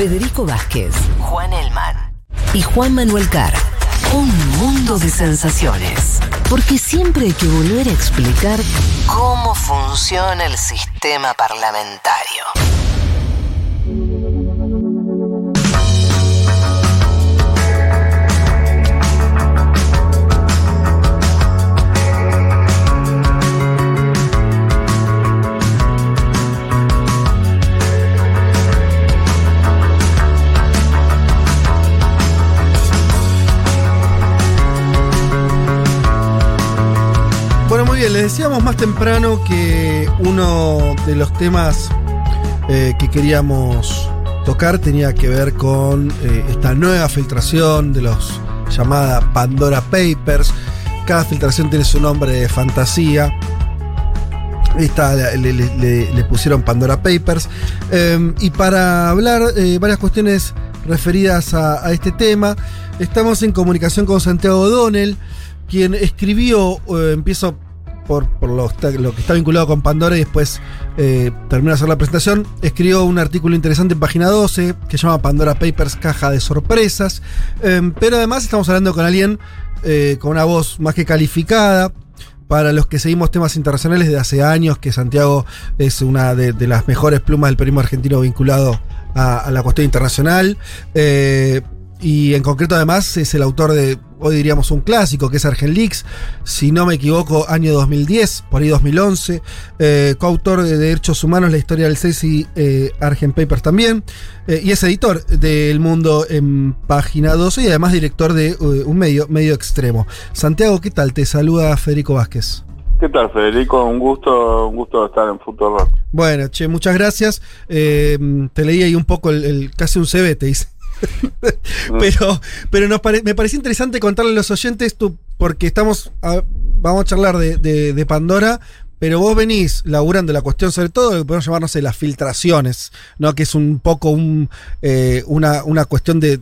Federico Vázquez, Juan Elman y Juan Manuel Carr. Un mundo de sensaciones. Porque siempre hay que volver a explicar cómo funciona el sistema parlamentario. Bien, les decíamos más temprano que uno de los temas eh, que queríamos tocar tenía que ver con eh, esta nueva filtración de los llamada Pandora Papers. Cada filtración tiene su nombre de fantasía. Esta le, pusieron Pandora Papers. Eh, y para hablar eh, varias cuestiones referidas a, a este tema, estamos en comunicación con Santiago O'Donnell, quien escribió, eh, empiezo por, lo, que está vinculado con Pandora y después eh, de hacer la presentación, escribió un artículo interesante en página 12 que se llama Pandora Papers, caja de sorpresas. Eh, pero además estamos hablando con alguien eh, con una voz más que calificada. Para los que seguimos temas internacionales de hace años, que Santiago es una de, las mejores plumas del periodismo argentino vinculado a, a la cuestión internacional. Eh, y en concreto además es el autor de, hoy diríamos un clásico, que es Argen Leaks, si no me equivoco, año 2010, por ahí 2011, eh, coautor de Derechos Humanos, la historia del CES y eh, Argen Papers también, eh, y es editor del Mundo en Página 12 y además director de eh, un medio, medio extremo. Santiago, ¿qué tal? Te saluda Federico Vázquez. ¿Qué tal, Federico? Un gusto, un gusto estar en Futuro Bueno, che, muchas gracias. Eh, te leí ahí un poco el, el- casi un CV, te hice. pero pero nos pare- me pareció interesante contarle a los oyentes, tú, porque estamos a- vamos a charlar de, de- de Pandora, pero vos venís laburando la cuestión, sobre todo lo que podemos llamar, no sé, las filtraciones, ¿no? Que es un poco un, eh, una, una cuestión de.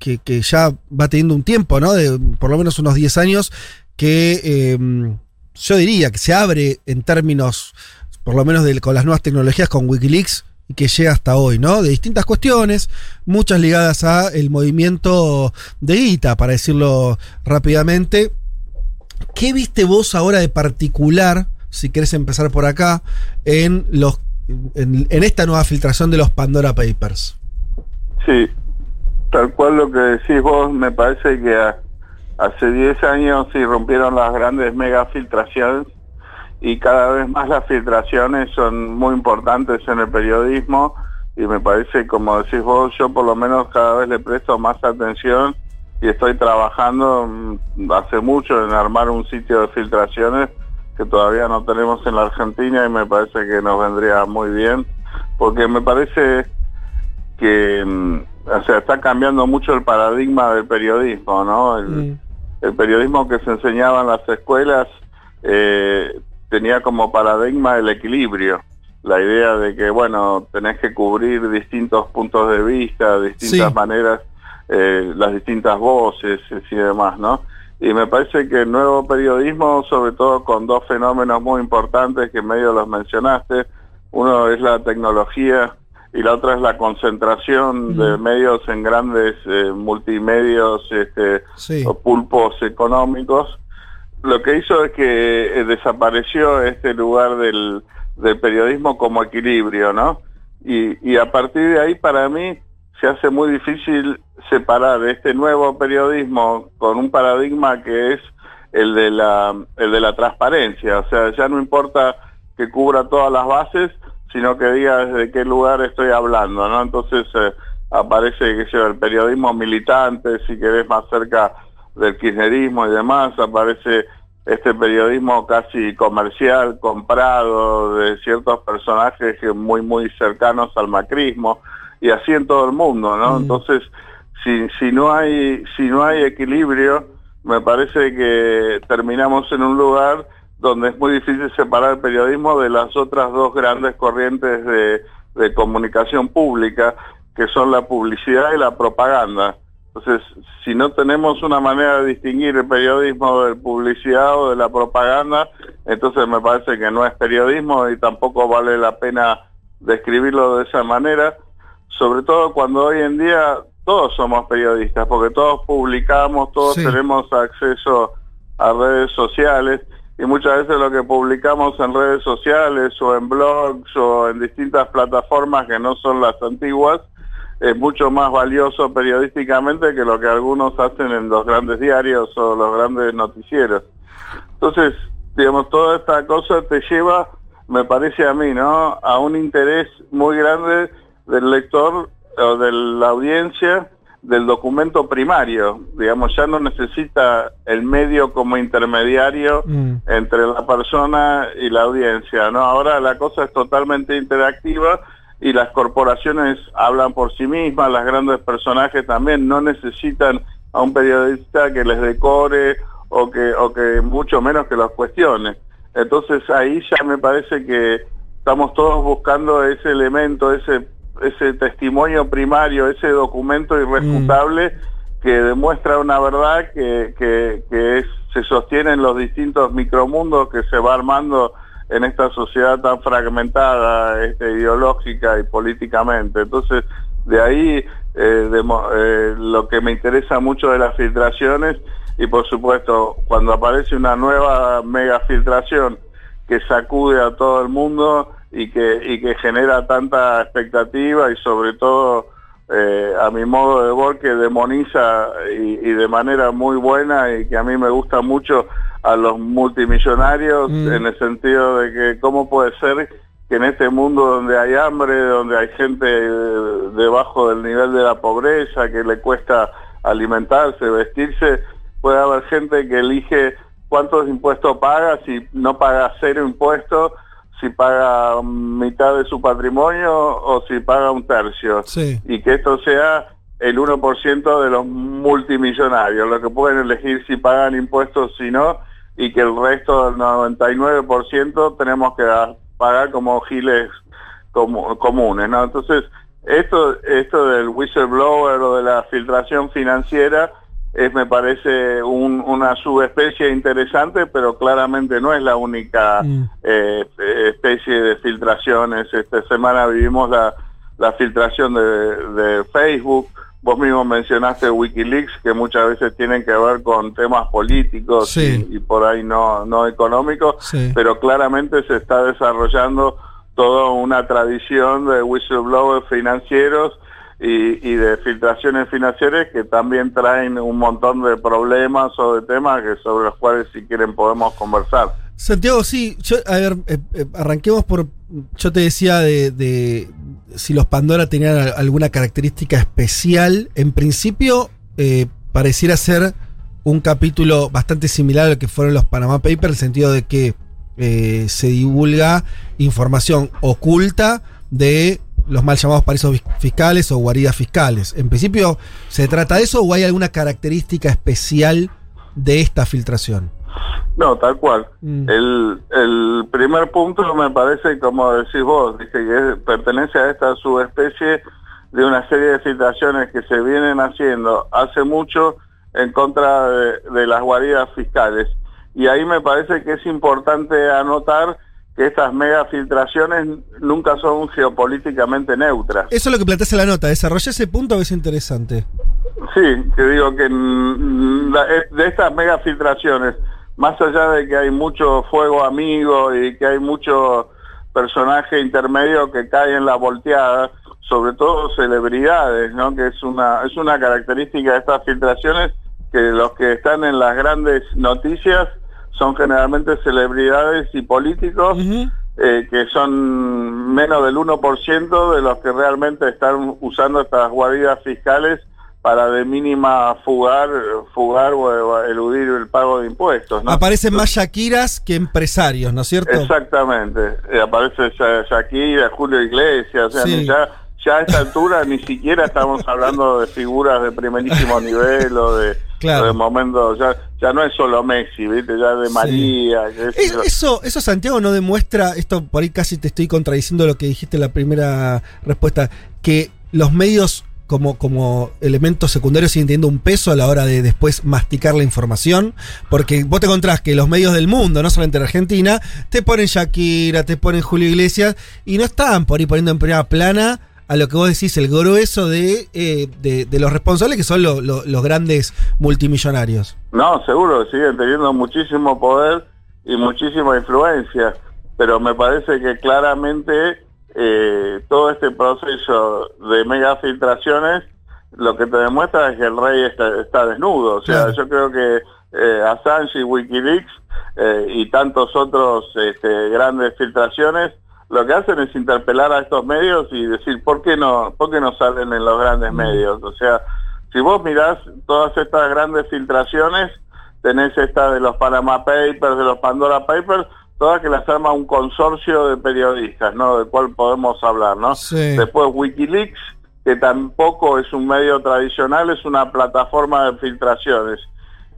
Que, que ya va teniendo un tiempo, ¿no? De por lo menos unos 10 años, que eh, yo diría que se abre en términos, por lo menos de- con las nuevas tecnologías, con Wikileaks, y que llega hasta hoy, ¿no? De distintas cuestiones, muchas ligadas a el movimiento de guita, para decirlo rápidamente. ¿Qué viste vos ahora de particular, si querés empezar por acá, en los en, esta nueva filtración de los Pandora Papers? Sí, tal cual lo que decís vos, me parece que hace 10 años se rompieron las grandes mega filtraciones y cada vez más las filtraciones son muy importantes en el periodismo y me parece, como decís vos, yo por lo menos cada vez le presto más atención y estoy trabajando mm, hace mucho en armar un sitio de filtraciones que todavía no tenemos en la Argentina y me parece que nos vendría muy bien porque me parece que mm, o sea, está cambiando mucho el paradigma del periodismo, ¿no? El, Mm. el periodismo que se enseñaba en las escuelas eh, tenía como paradigma el equilibrio, la idea de que, bueno, tenés que cubrir distintos puntos de vista, distintas Sí. maneras, eh, las distintas voces eh, y demás, ¿no? Y me parece que el nuevo periodismo, sobre todo con dos fenómenos muy importantes que medio los mencionaste, uno es la tecnología y la otra es la concentración de Mm. medios en grandes eh, multimedios este, Sí. o pulpos económicos, lo que hizo es que eh, desapareció este lugar del, del periodismo como equilibrio, ¿no? Y, y a partir de ahí para mí se hace muy difícil separar este nuevo periodismo con un paradigma que es el de la, el de la transparencia, o sea, ya no importa que cubra todas las bases, sino que diga desde qué lugar estoy hablando, ¿no? Entonces eh, aparece que el periodismo militante, si querés más cerca del kirchnerismo y demás, aparece este periodismo casi comercial, comprado de ciertos personajes muy muy cercanos al macrismo y así en todo el mundo, ¿no? Mm. Entonces, si, si no hay si no hay equilibrio, me parece que terminamos en un lugar donde es muy difícil separar el periodismo de las otras dos grandes corrientes de, de comunicación pública, que son la publicidad y la propaganda. Entonces, si no tenemos una manera de distinguir el periodismo de publicidad o de la propaganda, entonces me parece que no es periodismo y tampoco vale la pena describirlo de esa manera, sobre todo cuando hoy en día todos somos periodistas, porque todos publicamos, todos Sí. tenemos acceso a redes sociales y muchas veces lo que publicamos en redes sociales o en blogs o en distintas plataformas que no son las antiguas es mucho más valioso periodísticamente que lo que algunos hacen en los grandes diarios o los grandes noticieros. Entonces, digamos, toda esta cosa te lleva, me parece a mí, ¿no? A un interés muy grande del lector o de la audiencia del documento primario. Digamos, ya no necesita el medio como intermediario Mm. entre la persona y la audiencia, ¿no? Ahora la cosa es totalmente interactiva y las corporaciones hablan por sí mismas, las grandes personajes también no necesitan a un periodista que les decore o que, o que mucho menos que los cuestione. Entonces ahí ya me parece que estamos todos buscando ese elemento, ese, ese testimonio primario, ese documento irrefutable que demuestra una verdad que, que, que es, se sostiene en los distintos micromundos que se va armando en esta sociedad tan fragmentada este, ideológica y políticamente. Entonces, de ahí eh, eh, lo que me interesa mucho de las filtraciones y por supuesto cuando aparece una nueva mega filtración que sacude a todo el mundo y que, y que genera tanta expectativa y sobre todo eh, a mi modo de ver que demoniza y de manera muy buena y que a mí me gusta mucho a los multimillonarios Mm. en el sentido de que cómo puede ser que en este mundo donde hay hambre, donde hay gente eh, debajo del nivel de la pobreza, que le cuesta alimentarse, vestirse, puede haber gente que elige cuántos impuestos paga, si no paga cero impuestos, si paga mitad de su patrimonio o si paga un tercio. Sí. Y que esto sea el 1% de los multimillonarios, los que pueden elegir si pagan impuestos o si no, y que el resto del 99% tenemos que pagar como giles como, comunes, ¿no? Entonces, esto, esto del whistleblower o de la filtración financiera es, me parece, un- una subespecie interesante, pero claramente no es la única Mm. eh, especie de filtraciones. Esta semana vivimos la, la filtración de, de Facebook. Vos mismo mencionaste Wikileaks, que muchas veces tienen que ver con temas políticos Sí. y, y por ahí no, no económicos, Sí. pero claramente se está desarrollando toda una tradición de whistleblowers financieros y, y de filtraciones financieras que también traen un montón de problemas o de temas que sobre los cuales si quieren podemos conversar. Santiago, sí, yo, a ver, eh, eh, arranquemos por. Yo te decía de, de si los Pandora tenían al- alguna característica especial. En principio, eh, pareciera ser un capítulo bastante similar al que fueron los Panama Papers, en el sentido de que eh, se divulga información oculta de los mal llamados paraísos fis- fiscales o guaridas fiscales. En principio, ¿se trata de eso o hay alguna característica especial de esta filtración? No, tal cual. Mm. El, el primer punto me parece, como decís vos, dice que es- pertenece a esta subespecie de una serie de filtraciones que se vienen haciendo hace mucho en contra de, de las guaridas fiscales. Y ahí me parece que es importante anotar que estas mega filtraciones nunca son geopolíticamente neutras. Eso es lo que planteas en la nota. Desarrolla ese punto, es interesante. Sí, que digo que eh, de estas mega filtraciones, más allá de que hay mucho fuego amigo y que hay mucho personaje intermedio que cae en la volteada, sobre todo celebridades, ¿no? Que es una es una característica de estas filtraciones que los que están en las grandes noticias son generalmente celebridades y políticos eh, que son menos del 1% de los que realmente están usando estas guaridas fiscales para de mínima fugar, fugar o, eludir el pago de impuestos. ¿no? Aparecen más Shakiras que empresarios, ¿no es cierto? Exactamente. Aparece Sha- Shakira, Julio Iglesias, o sea, Sí. ya, ya a esta altura ni siquiera estamos hablando de figuras de primerísimo nivel o de, Claro. o de momentos, ya, ya no es solo Messi, ¿viste? ya de Sí. María. Es- eso, eso, Santiago, no demuestra, esto por ahí casi te estoy contradiciendo lo que dijiste en la primera respuesta, que los medios como, como elementos secundarios siguen teniendo un peso a la hora de después masticar la información, porque vos te encontrás que los medios del mundo, no solamente en Argentina, te ponen Shakira, te ponen Julio Iglesias, y no están por ahí poniendo en primera plana a lo que vos decís, el grueso de, eh, de, de los responsables que son lo- lo- los grandes multimillonarios. No, seguro siguen teniendo muchísimo poder y muchísima influencia, pero me parece que claramente eh, todo este proceso de mega filtraciones lo que te demuestra es que el rey está, está desnudo. O sea, Claro. yo creo que eh, Assange y Wikileaks eh, y tantos otros este, grandes filtraciones lo que hacen es interpelar a estos medios y decir por qué no, por qué no salen en los grandes medios. O sea, si vos mirás todas estas grandes filtraciones, tenés esta de los Panama Papers, de los Pandora Papers, todas que las arma un consorcio de periodistas, ¿no? Del cual podemos hablar, ¿no? Sí. Después Wikileaks, que tampoco es un medio tradicional, es una plataforma de filtraciones.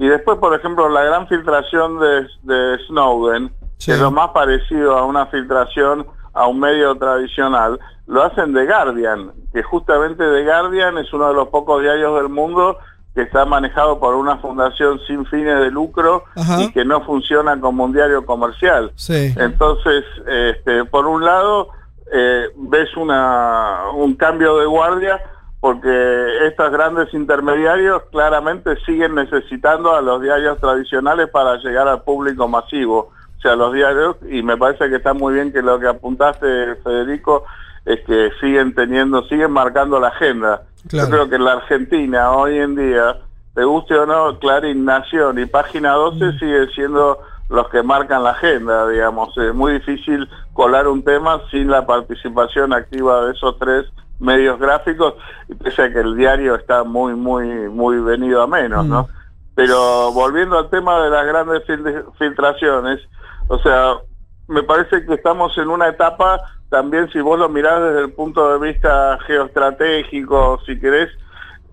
Y después, por ejemplo, la gran filtración de, de Snowden, Sí. que es lo más parecido a una filtración a un medio tradicional, lo hacen The Guardian, que justamente The Guardian es uno de los pocos diarios del mundo que está manejado por una fundación sin fines de lucro Ajá. y que no funciona como un diario comercial. Sí. Entonces, este, por un lado, eh, ves una, un cambio de guardia porque estos grandes intermediarios claramente siguen necesitando a los diarios tradicionales para llegar al público masivo. O sea, los diarios, y me parece que está muy bien que lo que apuntaste, Federico, es que siguen teniendo, siguen marcando la agenda. Claro. Yo creo que la Argentina hoy en día, te guste o no, Clarín, Nación y Página 12 siguen siendo los que marcan la agenda, digamos. Es muy difícil colar un tema sin la participación activa de esos tres medios gráficos, pese a que el diario está muy, muy, muy venido a menos, ¿no? Pero volviendo al tema de las grandes fil- filtraciones, o sea, me parece que estamos en una etapa, también si vos lo mirás desde el punto de vista geoestratégico, si querés,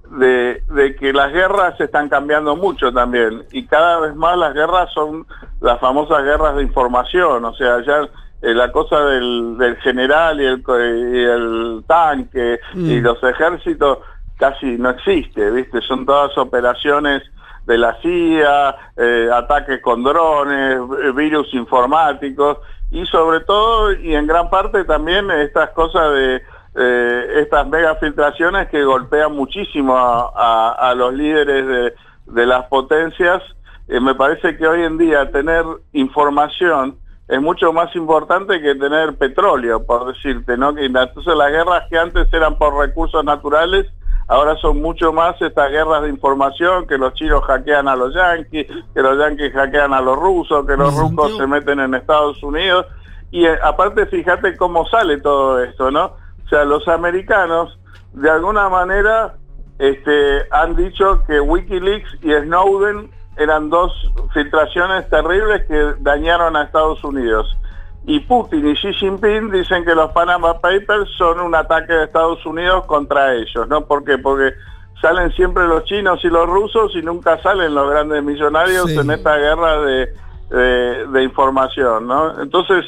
de, de que las guerras están cambiando mucho también y cada vez más las guerras son las famosas guerras de información, o sea, ya eh, la cosa del, del general y el, co- y el tanque y Mm. los ejércitos casi no existe, ¿viste? Son todas operaciones de la CIA, eh, ataques con drones, eh, virus informáticos y sobre todo y en gran parte también estas cosas de eh, estas mega filtraciones que golpean muchísimo a, los líderes de, las potencias. Eh, me parece que hoy en día tener información es mucho más importante que tener petróleo, por decirte, ¿no? Entonces las guerras que antes eran por recursos naturales, ahora son mucho más estas guerras de información, que los chinos hackean a los yanquis, que los yanquis hackean a los rusos, que los rusos se meten en Estados Unidos. Y eh, aparte, fíjate cómo sale todo esto, ¿no? O sea, los americanos, de alguna manera, este, han dicho que Wikileaks y Snowden eran dos filtraciones terribles que dañaron a Estados Unidos. Y Putin y Xi Jinping dicen que los Panama Papers son un ataque de Estados Unidos contra ellos, ¿no? ¿Por qué? Porque salen siempre los chinos y los rusos y nunca salen los grandes millonarios Sí. en esta guerra de, de- de información, ¿no? Entonces,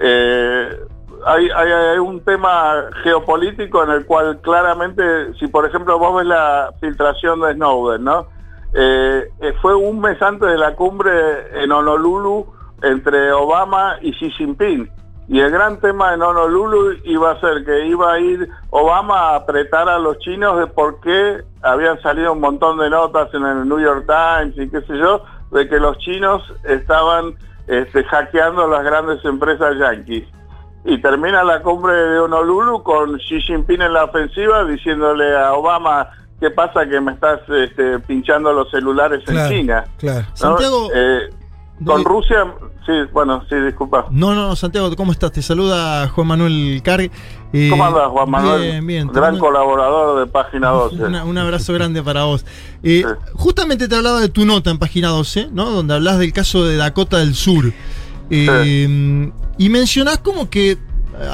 eh, hay, hay- hay un tema geopolítico en el cual claramente, si por ejemplo vos ves la filtración de Snowden, ¿no? Eh, eh, fue un mes antes de la cumbre en Honolulu entre Obama y Xi Jinping. Y el gran tema en Honolulu iba a ser que iba a ir Obama a apretar a los chinos de por qué habían salido un montón de notas en el New York Times y qué sé yo, de que los chinos estaban este, hackeando las grandes empresas yanquis. Y termina la cumbre de Honolulu con Xi Jinping en la ofensiva diciéndole a Obama, ¿qué pasa que me estás este, pinchando los celulares Claro, en China? claro. ¿no? Santiago, Eh, con Rusia, sí, bueno, sí, disculpa. No, no, Santiago, ¿cómo estás? Te saluda Juan Manuel Carg. Eh, ¿Cómo andas, Juan Manuel? Bien, bien. Gran colaborador de Página 12. una- un abrazo grande para vos. Eh, Sí. Justamente te hablaba de tu nota en página 12, ¿no? Donde hablas del caso de Dakota del Sur. Eh, Y mencionás como que, eh,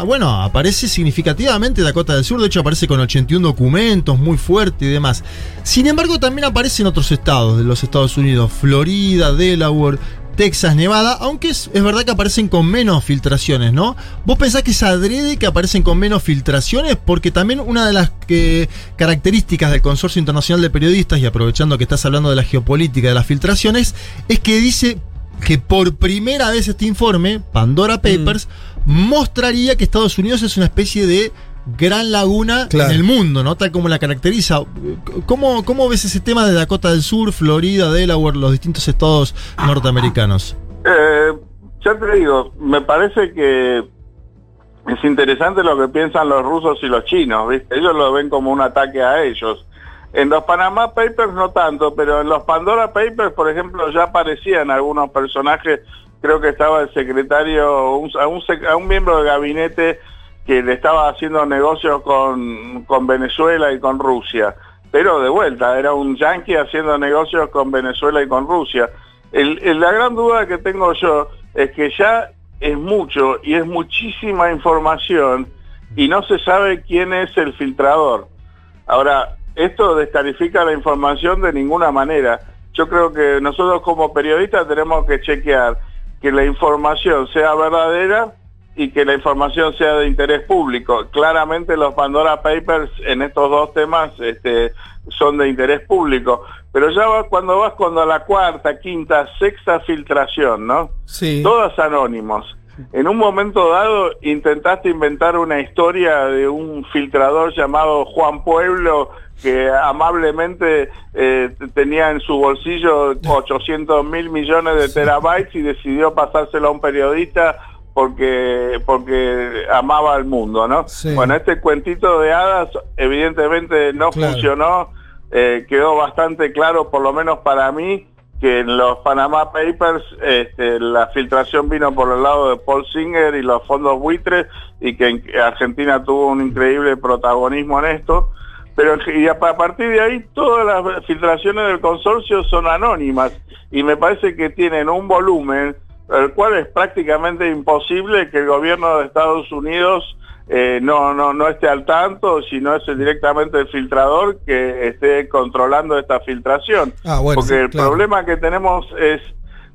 bueno, aparece significativamente Dakota del Sur, de hecho aparece con 81 documentos, muy fuerte y demás. Sin embargo, también aparecen otros estados de los Estados Unidos, Florida, Delaware, Texas, Nevada, aunque es, es verdad que aparecen con menos filtraciones, ¿no? ¿Vos pensás que es adrede que aparecen con menos filtraciones? Porque también una de las que- características del Consorcio Internacional de Periodistas, y aprovechando que estás hablando de la geopolítica de las filtraciones, es que dice que por primera vez este informe, Pandora Papers, mostraría que Estados Unidos es una especie de gran laguna Claro. en el mundo, ¿no? Tal como la caracteriza. ¿Cómo, ¿Cómo ves ese tema de Dakota del Sur, Florida, Delaware, los distintos estados norteamericanos? Eh, ya te digo, me parece que es interesante lo que piensan los rusos y los chinos, ¿viste? Ellos lo ven como un ataque a ellos. En los Panama Papers no tanto, pero en los Pandora Papers, por ejemplo, ya aparecían algunos personajes, creo que estaba el secretario, un- a, un, sec- a un miembro de gabinete que le estaba haciendo negocios con, con Venezuela y con Rusia. Pero de vuelta, era un yanqui haciendo negocios con Venezuela y con Rusia. La gran duda que tengo yo es que ya es mucho y es muchísima información y no se sabe quién es el filtrador. Ahora, esto descalifica la información de ninguna manera. Yo creo que nosotros como periodistas tenemos que chequear que la información sea verdadera y que la información sea de interés público. Claramente los Pandora Papers en estos dos temas este, son de interés público, pero ya cuando vas cuando a la cuarta, quinta, sexta filtración, ¿no? Sí. Todas anónimos. En un momento dado intentaste inventar una historia de un filtrador llamado Juan Pueblo que amablemente eh, tenía en su bolsillo 800 mil millones de terabytes y decidió pasárselo a un periodista porque porque amaba al mundo, ¿no? Sí. Bueno, este cuentito de hadas evidentemente no Claro. funcionó, eh, quedó bastante claro, por lo menos para mí, que en los Panama Papers este, la filtración vino por el lado de Paul Singer y los fondos buitres y que en- Argentina tuvo un increíble protagonismo en esto. Pero y a partir de ahí todas las filtraciones del consorcio son anónimas y me parece que tienen un volumen el cual es prácticamente imposible que el gobierno de Estados Unidos eh, no, no, no esté al tanto, sino es el- directamente el filtrador que esté controlando esta filtración. Ah, bueno, Porque sí, el claro. problema que tenemos es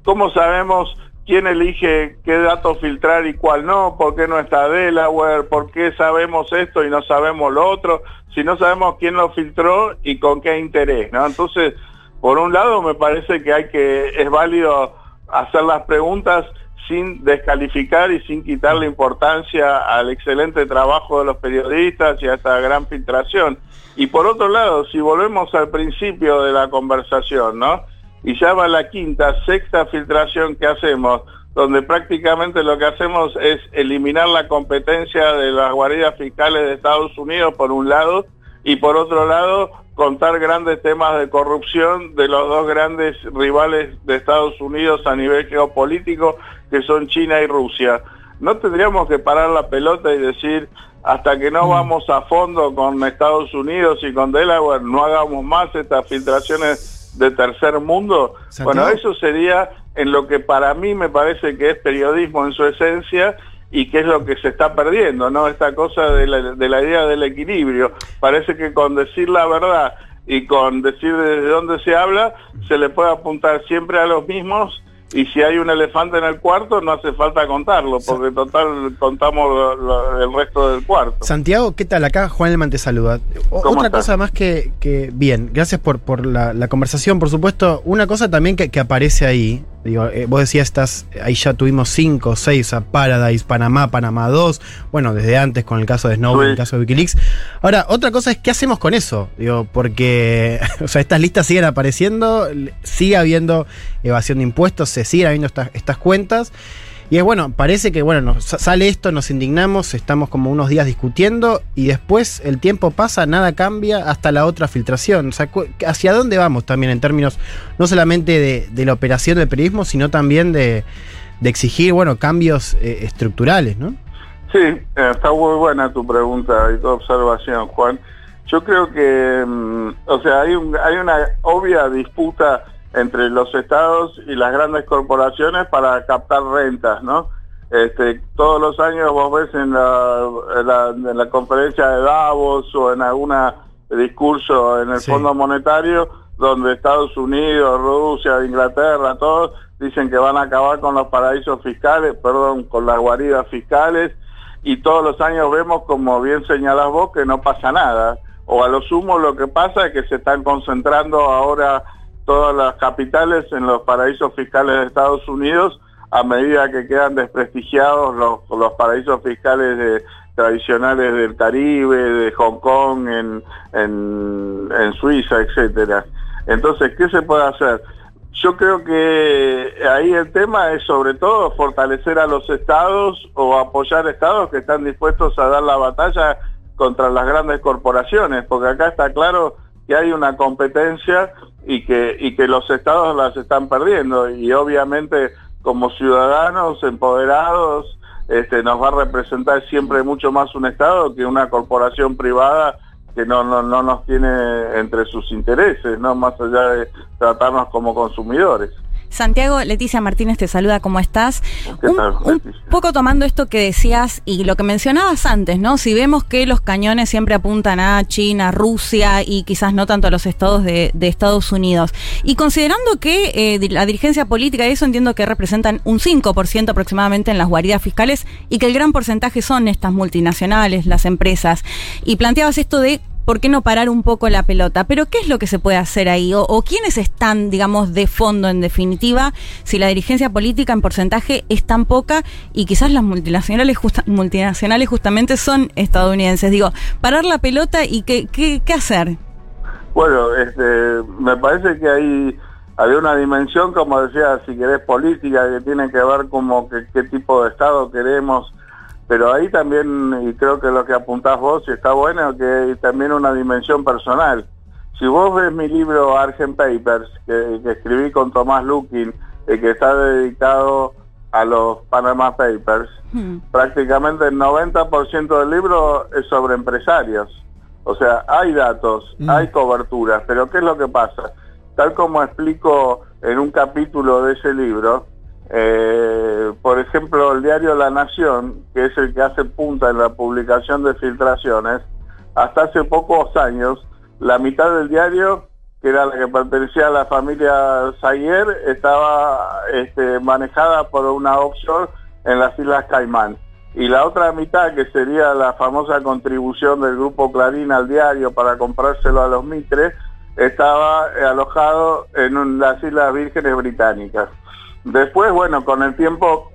cómo sabemos quién elige qué datos filtrar y cuál no, por qué no está Delaware, por qué sabemos esto y no sabemos lo otro, si no sabemos quién lo filtró y con qué interés, ¿no? Entonces, por un lado me parece que hay que, es válido hacer las preguntas sin descalificar y sin quitarle importancia al excelente trabajo de los periodistas y a esta gran filtración. Y por otro lado, si volvemos al principio de la conversación, ¿no? Y ya va la quinta, sexta filtración que hacemos, donde prácticamente lo que hacemos es eliminar la competencia de las guaridas fiscales de Estados Unidos por un lado y por otro lado contar grandes temas de corrupción de los dos grandes rivales de Estados Unidos a nivel geopolítico que son China y Rusia. No tendríamos que parar la pelota y decir hasta que no vamos a fondo con Estados Unidos y con Delaware no hagamos más estas filtraciones de tercer mundo. Bueno, eso sería en lo que para mí me parece que es periodismo en su esencia y que es lo que se está perdiendo, ¿no? Esta cosa de la, de la idea del equilibrio. Parece que con decir la verdad y con decir desde dónde se habla, se le puede apuntar siempre a los mismos y si hay un elefante en el cuarto no hace falta contarlo, porque total contamos lo- lo- el resto del cuarto. Santiago, ¿qué tal? Acá Juan Elman te saluda. O- ¿Cómo otra estás? cosa más que, que- bien, gracias por, por la, la conversación, por supuesto. Una cosa también que, que aparece ahí, digo, eh, vos decías, estás, ahí ya tuvimos cinco, seis, a Paradise, Panamá, Panamá 2, bueno, desde antes con el caso de Sí. el caso de Wikileaks. Ahora, otra cosa es, ¿qué hacemos con eso? Digo, porque, o sea, estas listas siguen apareciendo, sigue habiendo evasión de impuestos, se siguen habiendo estas- estas cuentas. Y es bueno, parece que bueno, nos sa- sale esto, nos indignamos, estamos como unos días discutiendo y después el tiempo pasa, nada cambia hasta la otra filtración. O sea, ¿hacia dónde vamos también en términos no solamente de, de la operación del periodismo, sino también de, de exigir, bueno, cambios eh, estructurales, ¿no? Sí, eh, está muy buena tu pregunta y tu observación, Juan. Yo creo que, mm, o sea, hay, un- hay una obvia disputa entre los estados y las grandes corporaciones para captar rentas, ¿no? Este, todos los años vos ves en la, en la, en la conferencia de Davos o en alguna discurso en el Sí. Fondo Monetario donde Estados Unidos, Rusia, Inglaterra, todos dicen que van a acabar con los paraísos fiscales, perdón, con las guaridas fiscales y todos los años vemos, como bien señalás vos, que no pasa nada. O a lo sumo lo que pasa es que se están concentrando ahora todas las capitales en los paraísos fiscales de Estados Unidos a medida que quedan desprestigiados los, los paraísos fiscales tradicionales del Caribe, de Hong Kong, en, en, en Suiza, etcétera. Entonces, ¿qué se puede hacer? Yo creo que ahí el tema es sobre todo fortalecer a los estados o apoyar estados que están dispuestos a dar la batalla contra las grandes corporaciones, porque acá está claro que hay una competencia y que, y que los estados las están perdiendo y obviamente como ciudadanos empoderados este, nos va a representar siempre mucho más un estado que una corporación privada que no, no, no nos tiene entre sus intereses, no más allá de tratarnos como consumidores. Santiago, Leticia Martínez te saluda, ¿cómo estás? ¿Qué un, tal, un Leticia? poco tomando esto que decías y lo que mencionabas antes, ¿no? Si vemos que los cañones siempre apuntan a China, Rusia y quizás no tanto a los estados de, de Estados Unidos. Y considerando que eh, la dirigencia política y eso entiendo que representan un 5% aproximadamente en las guaridas fiscales y que el gran porcentaje son estas multinacionales, las empresas. Y planteabas esto de ¿por qué no parar un poco la pelota? Pero ¿qué es lo que se puede hacer ahí? ¿O, quiénes están, digamos, de fondo en definitiva, si la dirigencia política en porcentaje es tan poca y quizás las multinacionales, multinacionales justamente son estadounidenses? Digo, parar la pelota y qué, qué, qué hacer. Bueno, este, me parece que ahí había una dimensión, como decía, si querés, política, que tiene que ver como que, qué tipo de Estado queremos, pero ahí también, y creo que lo que apuntás vos, y está bueno, que hay también una dimensión personal. Si vos ves mi libro Argent Papers, que, que escribí con Tomás Lukin, eh, que está dedicado a los Panama Papers, Hmm. prácticamente el 90% del libro es sobre empresarios. O sea, hay datos, Mm. hay coberturas, pero ¿qué es lo que pasa? Tal como explico en un capítulo de ese libro, eh, por ejemplo, el diario La Nación, que es el que hace punta en la publicación de filtraciones, hasta hace pocos años, la mitad del diario, que era la que pertenecía a la familia Sayer, estaba este, manejada por una offshore en las Islas Caimán. Y la otra mitad, que sería la famosa contribución del grupo Clarín al diario para comprárselo a los Mitre, estaba alojado en las Islas Vírgenes Británicas. Después, bueno, con el tiempo,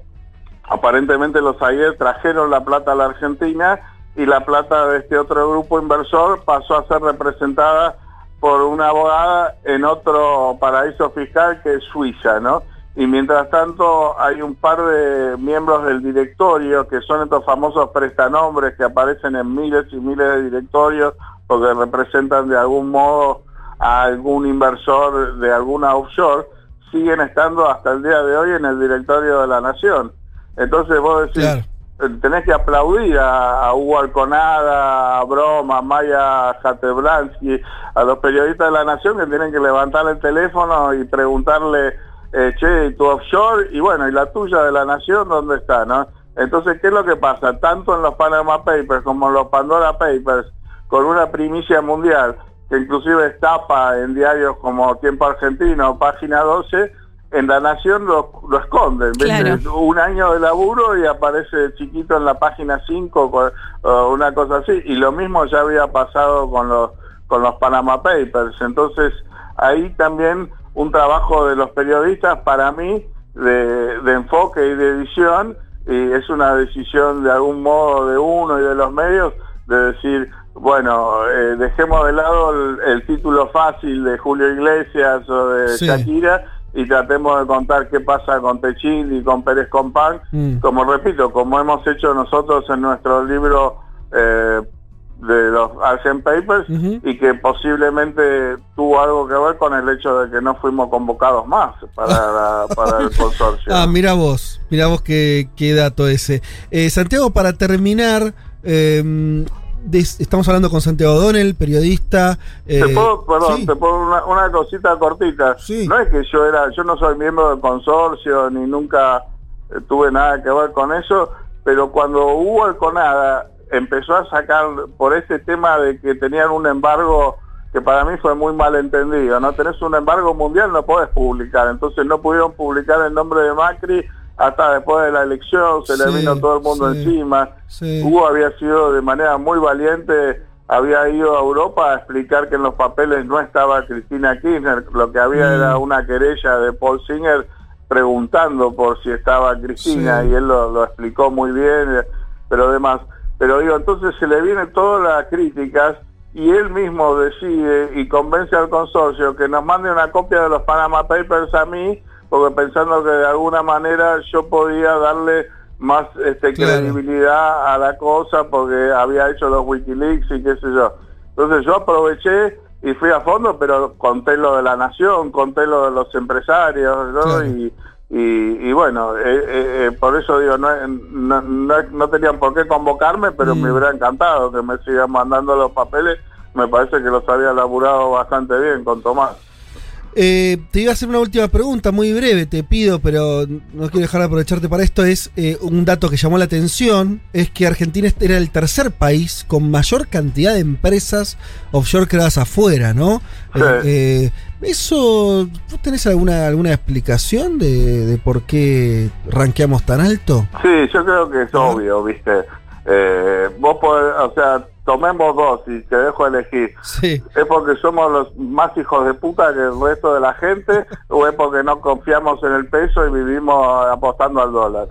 aparentemente los ayer trajeron la plata a la Argentina y la plata de este otro grupo inversor pasó a ser representada por una abogada en otro paraíso fiscal que es Suiza, ¿no? Y mientras tanto hay un par de miembros del directorio que son estos famosos prestanombres que aparecen en miles y miles de directorios porque representan de algún modo a algún inversor de alguna offshore, siguen estando hasta el día de hoy en el directorio de la Nación. Entonces vos decís, Claro. eh, tenés que aplaudir a, a Hugo Alconada, a Broma, a Maya Jateblansky, a los periodistas de la Nación que tienen que levantar el teléfono y preguntarle, eh, che, ¿y tu offshore, y bueno, y la tuya de la Nación, ¿dónde está? no Entonces, ¿qué es lo que pasa? Tanto en los Panama Papers como en los Pandora Papers, con una primicia mundial, que inclusive es tapa en diarios como Tiempo Argentino, Página 12, en La Nación lo, lo esconden. Claro. Un año de laburo y aparece chiquito en la página 5, co- o una cosa así. Y lo mismo ya había pasado con los, con los Panama Papers. Entonces, ahí también un trabajo de los periodistas, para mí, de, de enfoque y de edición, y es una decisión de algún modo de uno y de los medios, de decir, bueno, eh, dejemos de lado el, el título fácil de Julio Iglesias o de Sí. Shakira y tratemos de contar qué pasa con Techín y con Pérez Compán, Mm. como repito, como hemos hecho nosotros en nuestro libro eh, de los Argent Papers y que posiblemente tuvo algo que ver con el hecho de que no fuimos convocados más para, la- para el consorcio. Ah, mira vos, mira vos qué, qué dato ese. Eh, Santiago, para terminar, eh, estamos hablando con Santiago Donel, periodista. eh, ¿Te puedo, perdón, sí. te puedo una, una cosita cortita. Sí. No es que yo era, yo no soy miembro del consorcio ni nunca eh, tuve nada que ver con eso, pero cuando hubo el CONADA empezó a sacar por ese tema de que tenían un embargo que para mí fue muy mal entendido, ¿no? Tenés un embargo mundial, no podés publicar, entonces no pudieron publicar el nombre de Macri hasta después de la elección, se le vino todo el mundo sí. encima. Sí. Hugo había sido de manera muy valiente, había ido a Europa a explicar que en los papeles no estaba Cristina Kirchner, lo que había Mm. era una querella de Paul Singer preguntando por si estaba Cristina y él lo, lo explicó muy bien, pero además, pero digo, entonces se le vienen todas las críticas y él mismo decide y convence al consorcio que nos mande una copia de los Panama Papers a mí, porque pensando que de alguna manera yo podía darle más este, Claro. credibilidad a la cosa porque había hecho los Wikileaks y qué sé yo. Entonces yo aproveché y fui a fondo, pero conté lo de la nación, conté lo de los empresarios, ¿no? Claro. Y, y, y bueno, eh, eh, eh, por eso digo, no, no, no- no tenían por qué convocarme, pero Mm. me hubiera encantado que me sigan mandando los papeles. Me parece que los había laburado bastante bien con Tomás. Eh, te iba a hacer una última pregunta, muy breve, te pido, pero no quiero dejar de aprovecharte para esto. Es eh, un dato que llamó la atención, es que Argentina era el tercer país con mayor cantidad de empresas offshore creadas afuera, ¿no? Sí. Eh, eh, eso, ¿vos tenés alguna, alguna explicación de, de por qué rankeamos tan alto? Sí, yo creo que es obvio, ¿viste? Eh, vos podés, o sea, tomemos dos y te dejo elegir. Sí. ¿Es porque somos los más hijos de puta que el resto de la gente o es porque no confiamos en el peso y vivimos apostando al dólar?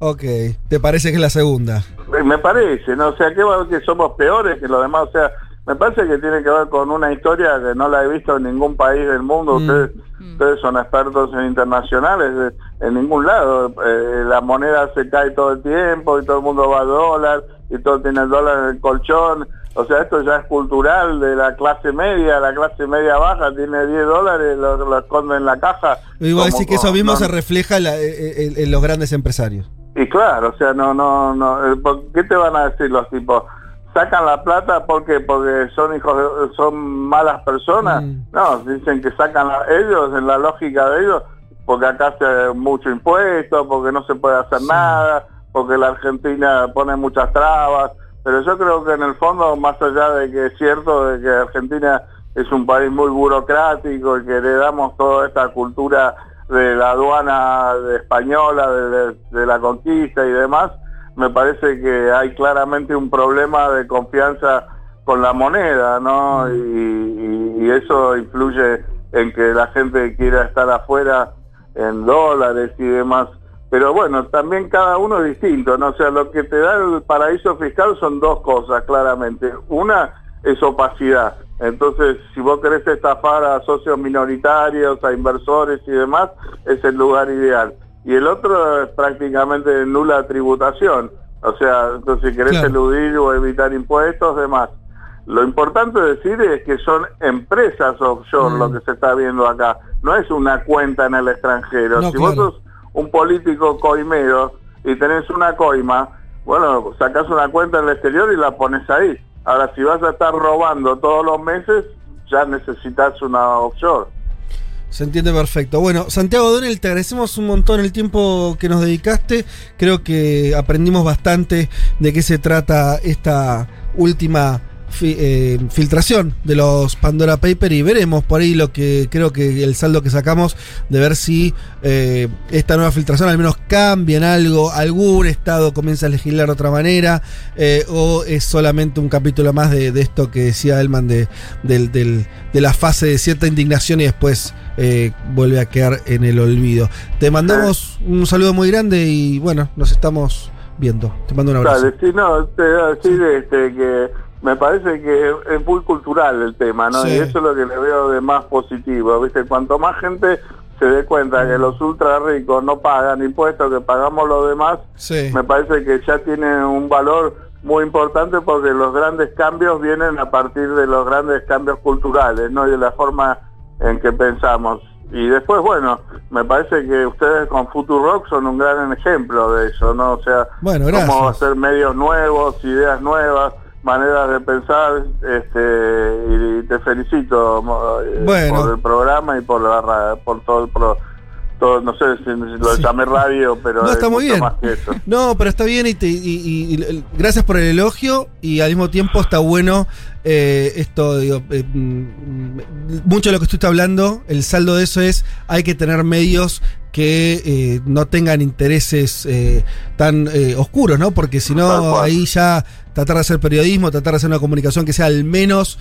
Ok, ¿te parece que es la segunda? Eh, Me parece, ¿no? O sea, ¿qué va que somos peores que los demás? O sea, me parece que tiene que ver con una historia que no la he visto en ningún país del mundo. Mm. Ustedes, ustedes son expertos en internacionales, eh, en ningún lado. Eh, la moneda se cae todo el tiempo y todo el mundo va a dólar y todo tiene el dólar en el colchón. O sea, esto ya es cultural de la clase media, la clase media baja tiene 10 dólares, lo, lo esconde en la caja. A Como- decir que eso mismo no- se refleja en, la- eh, en- en los grandes empresarios. y claro, o sea, no, no, no, eh, ¿por ¿qué te van a decir los tipos? ¿Sacan la plata porque porque son hijos de- son malas personas? Mm. No, dicen que sacan la- ellos, en la lógica de ellos, porque acá se mucho impuesto, porque no se puede hacer nada, porque la Argentina pone muchas trabas, pero yo creo que en el fondo, más allá de que es cierto de que Argentina es un país muy burocrático y que heredamos toda esta cultura de la aduana de española, de, de- de la conquista y demás, me parece que hay claramente un problema de confianza con la moneda, ¿no? Y, y- y eso influye en que la gente quiera estar afuera en dólares y demás. Pero bueno, también cada uno es distinto, ¿no? O sea, lo que te da el paraíso fiscal son dos cosas, claramente. Una es opacidad. Entonces, si vos querés estafar a socios minoritarios, a inversores y demás, es el lugar ideal. Y el otro es prácticamente nula tributación. O sea, entonces si querés Claro. eludir o evitar impuestos, demás. Lo importante decir es que son empresas offshore Mm. lo que se está viendo acá. No es una cuenta en el extranjero. No, si vos claro. sos un político coimero y tenés una coima, bueno, sacás una cuenta en el exterior y la pones ahí. Ahora, si vas a estar robando todos los meses, ya necesitas una offshore. Se entiende perfecto. Bueno, Santiago Donel, te agradecemos un montón el tiempo que nos dedicaste. Creo que aprendimos bastante de qué se trata esta última fi- eh, filtración de los Pandora Paper y veremos por ahí lo que creo que el saldo que sacamos de ver si eh, esta nueva filtración al menos cambia en algo, algún estado comienza a legislar de otra manera eh, o es solamente un capítulo más de, de esto que decía Elman de, del- del- de la fase de cierta indignación y después eh, vuelve a quedar en el olvido. Te mandamos un saludo muy grande y bueno, nos estamos viendo. Te mando un abrazo. Dale, sí, no, te voy a decir este, que me parece que es muy cultural el tema, ¿no? Sí. Y eso es lo que le veo de más positivo, ¿viste? Cuanto más gente se dé cuenta que los ultra ricos no pagan impuestos, que pagamos los demás, Sí. me parece que ya tiene un valor muy importante porque los grandes cambios vienen a partir de los grandes cambios culturales, ¿no? Y de la forma en que pensamos. Y después, bueno, me parece que ustedes con Futurock son un gran ejemplo de eso, ¿no? O sea, Bueno, cómo hacer medios nuevos, ideas nuevas, maneras de pensar, este, y te felicito eh, Bueno. por el programa y por la por todo el pro, todo, no sé si lo Sí. llamé radio, pero No, es está muy bien. más que eso. No, pero está bien y, te- y- y- y- gracias por el elogio y al mismo tiempo está bueno eh, esto, digo, eh, mm, mucho de lo que usted está hablando, el saldo de eso es, hay que tener medios que eh, no tengan intereses eh, tan eh, oscuros, ¿no? Porque si no, ahí ya tratar de hacer periodismo, tratar de hacer una comunicación que sea al menos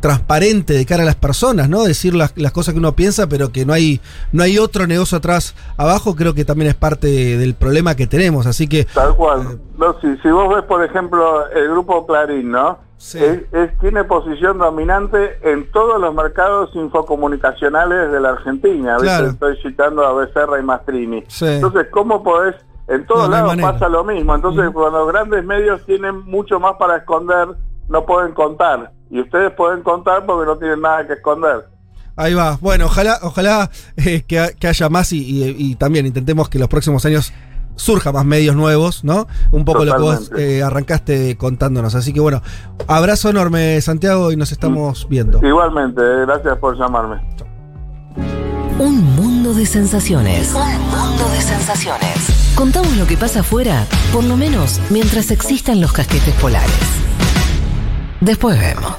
transparente de cara a las personas, ¿no? Decir las, las cosas que uno piensa, pero que no hay, no hay otro negocio atrás abajo, creo que también es parte del problema que tenemos. Así que Tal cual. No, si, si vos ves, por ejemplo, el grupo Clarín, ¿no? Sí. Es, es- tiene posición dominante en todos los mercados infocomunicacionales de la Argentina. ¿viste? Claro. Estoy citando a Becerra y Mastrini. Sí. Entonces, ¿cómo podés? En todos No, lados pasa lo mismo. Entonces, cuando los grandes medios tienen mucho más para esconder, no pueden contar. Y ustedes pueden contar porque no tienen nada que esconder. Ahí va. Bueno, ojalá, ojalá eh, que, que haya más y, y- y también intentemos que los próximos años surja más medios nuevos, ¿no? Un poco lo que vos eh, arrancaste contándonos. Así que bueno, abrazo enorme, Santiago, y nos estamos viendo. Igualmente, eh, gracias por llamarme. Un mundo de sensaciones. Un mundo de sensaciones. Contamos lo que pasa afuera, por lo menos mientras existan los casquetes polares. Después vemos.